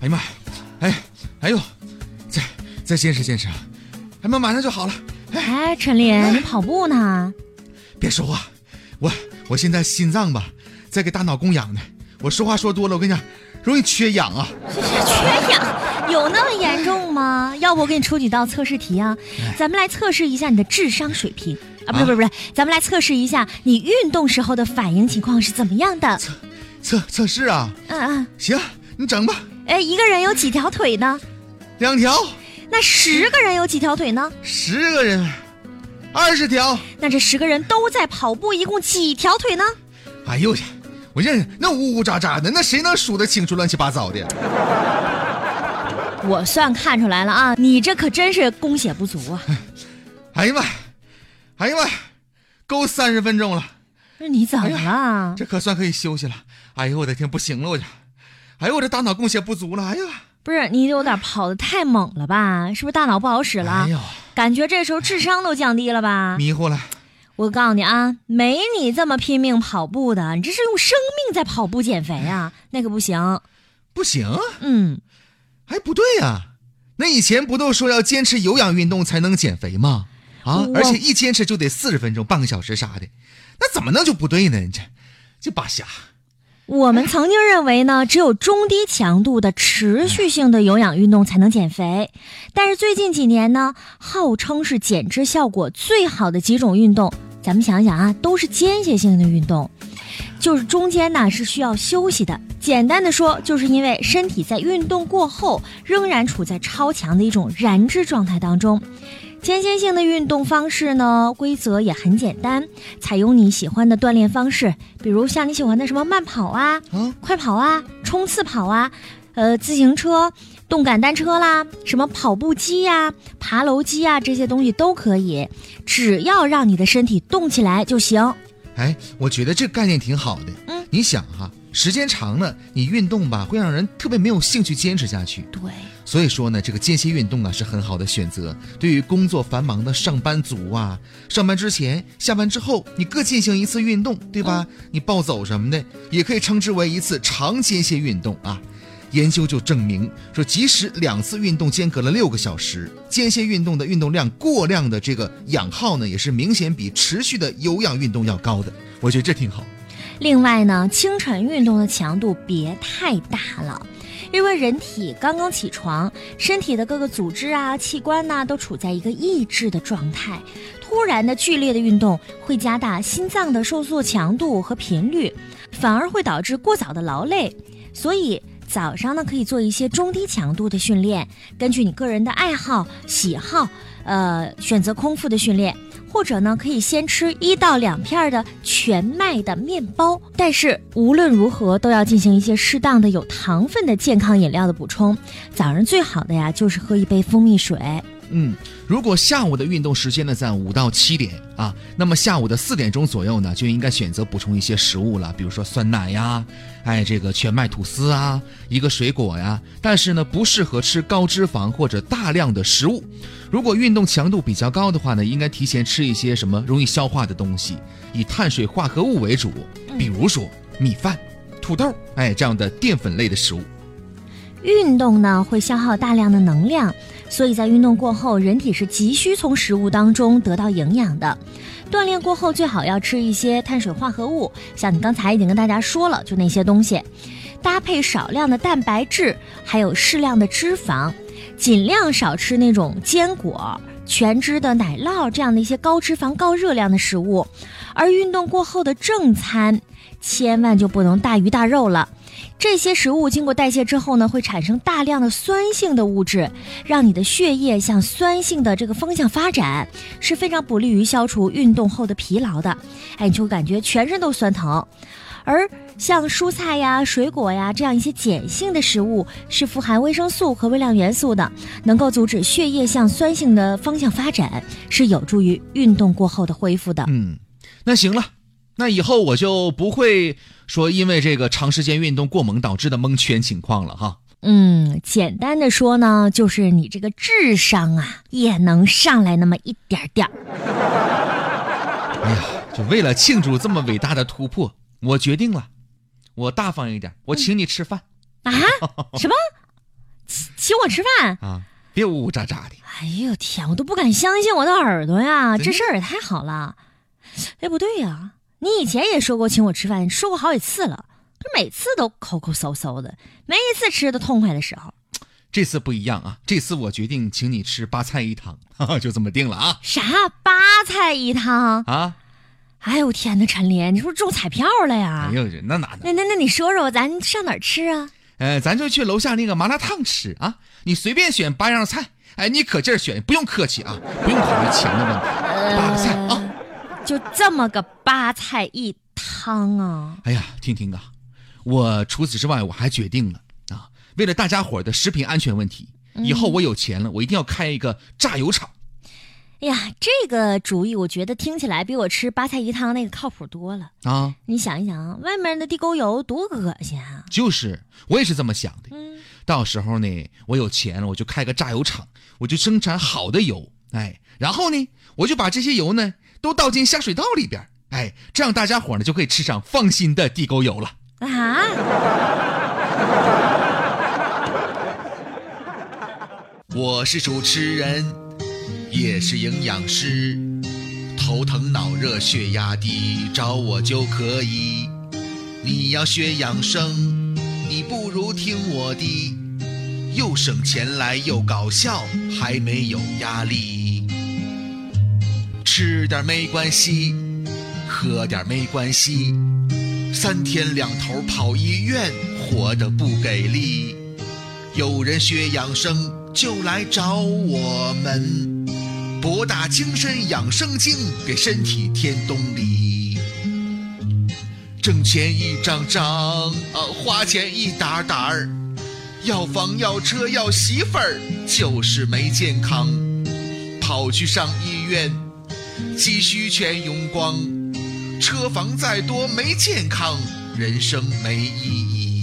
哎呀妈，哎，哎呦，再再坚持坚持啊！哎妈，马上就好了。哎，陈林，你跑步呢？别说话，我我现在心脏吧在给大脑供氧呢。我说话说多了，我跟你讲，容易缺氧啊。缺氧有那么严重吗？要不我给你出几道测试题啊？咱们来测试一下你的智商水平啊！不是不是不是，咱们来测试一下你运动时候的反应情况是怎么样的？测测测试啊？嗯嗯。行，你整吧。哎，一个人有几条腿呢？两条。那十个人有几条腿呢？十个人，二十条。那这十个人都在跑步，一共几条腿呢？哎呦我去，我认那呜呜喳喳的，那谁能数得清楚乱七八糟的？我算看出来了啊，你这可真是供血不足啊！哎呀妈，哎呀妈，够三十分钟了。那你怎么了？这可算可以休息了。哎呦我的天，不行了我这，哎呦我这大脑供血不足了。哎呀。不是你有点跑的太猛了吧？是不是大脑不好使了？感觉这时候智商都降低了吧？迷糊了。我告诉你啊，没你这么拼命跑步的，你这是用生命在跑步减肥啊，那可不行。不行？嗯。哎，不对呀，那以前不都说要坚持有氧运动才能减肥吗？啊，而且一坚持就得四十分钟、半个小时啥的，那怎么能就不对呢？你这，这扒瞎。我们曾经认为呢，只有中低强度的持续性的有氧运动才能减肥，但是最近几年呢，号称是减脂效果最好的几种运动，咱们想想啊，都是间歇性的运动，就是中间呢是需要休息的。简单的说，就是因为身体在运动过后仍然处在超强的一种燃脂状态当中。间歇性的运动方式呢，规则也很简单，采用你喜欢的锻炼方式，比如像你喜欢的什么慢跑啊、快跑啊、冲刺跑啊，呃，自行车、动感单车啦，什么跑步机呀、爬楼机啊，这些东西都可以，只要让你的身体动起来就行。哎，我觉得这个概念挺好的。嗯，你想哈，时间长了，你运动吧，会让人特别没有兴趣坚持下去。对。所以说呢，这个间歇运动啊是很好的选择。对于工作繁忙的上班族啊，上班之前、下班之后，你各进行一次运动，对吧？你暴走什么的，也可以称之为一次长间歇运动啊。研究就证明说，即使两次运动间隔了六个小时，间歇运动的运动量过量的这个氧耗呢，也是明显比持续的有氧运动要高的。我觉得这挺好。另外呢，清晨运动的强度别太大了。因为人体刚刚起床，身体的各个组织啊、器官呐，都处在一个抑制的状态。突然的剧烈的运动会加大心脏的收缩强度和频率，反而会导致过早的劳累。所以早上呢，可以做一些中低强度的训练，根据你个人的爱好、喜好，呃，选择空腹的训练。或者呢，可以先吃一到两片的全麦的面包，但是无论如何都要进行一些适当的有糖分的健康饮料的补充。早上最好的呀，就是喝一杯蜂蜜水。嗯，如果下午的运动时间呢在五到七点啊，那么下午的四点钟左右呢，就应该选择补充一些食物了，比如说酸奶呀，哎，这个全麦吐司啊，一个水果呀。但是呢，不适合吃高脂肪或者大量的食物。如果运动强度比较高的话呢，应该提前吃一些什么容易消化的东西，以碳水化合物为主，比如说米饭、土豆，哎，这样的淀粉类的食物。运动呢会消耗大量的能量。所以在运动过后，人体是急需从食物当中得到营养的。锻炼过后最好要吃一些碳水化合物，像你刚才已经跟大家说了，就那些东西，搭配少量的蛋白质，还有适量的脂肪，尽量少吃那种坚果、全脂的奶酪这样的一些高脂肪、高热量的食物。而运动过后的正餐，千万就不能大鱼大肉了。这些食物经过代谢之后呢，会产生大量的酸性的物质，让你的血液向酸性的这个方向发展，是非常不利于消除运动后的疲劳的。哎，你就感觉全身都酸疼。而像蔬菜呀、水果呀这样一些碱性的食物，是富含维生素和微量元素的，能够阻止血液向酸性的方向发展，是有助于运动过后的恢复的。嗯，那行了。那以后我就不会说因为这个长时间运动过猛导致的蒙圈情况了哈。嗯，简单的说呢，就是你这个智商啊也能上来那么一点点儿。哎呀，就为了庆祝这么伟大的突破，我决定了，我大方一点，我请你吃饭啊？什么？请我吃饭？啊，别呜呜喳喳的。哎呦天，我都不敢相信我的耳朵呀！这事儿也太好了。哎，不对呀，你以前也说过请我吃饭，说过好几次了，可每次都抠抠搜搜的，没一次吃的痛快的时候。这次不一样啊！这次我决定请你吃八菜一汤，哈哈，就这么定了啊啥八菜一汤？啊！哎呦天哪，陈琳，你是不是中彩票了呀？哎呦，那哪能？那那那你说说，咱上哪儿吃啊？呃，咱就去楼下那个麻辣烫吃啊！你随便选八样菜，哎，你可劲儿选，不用客气啊，不用考虑钱的问题。八个菜啊！就这么个八菜一汤啊？哎呀，听听啊，我除此之外，我还决定了啊，为了大家伙儿的食品安全问题，以后我有钱了，我一定要开一个榨油厂。哎呀，这个主意我觉得听起来比我吃八菜一汤那个靠谱多了。啊，你想一想，外面的地沟油多恶心啊！就是我也是这么想的。嗯，到时候呢，我有钱了，我就开个榨油厂，我就生产好的油，哎，然后呢，我就把这些油呢都倒进下水道里边，哎，这样大家伙呢就可以吃上放心的地沟油了。啊，我是主持人，也是营养师，头疼脑热血压低找我就可以。你要学养生，你不如听我的，又省钱来又搞笑，还没有压力。吃点没关系，喝点没关系，三天两头跑医院，活得不给力。有人学养生就来找我们，博大精深养生经，给身体添动力。挣钱一张张，呃，花钱一沓沓儿，要房要车要媳妇儿，就是没健康，跑去上医院，积蓄全用光，车房再多没健康，人生没意义。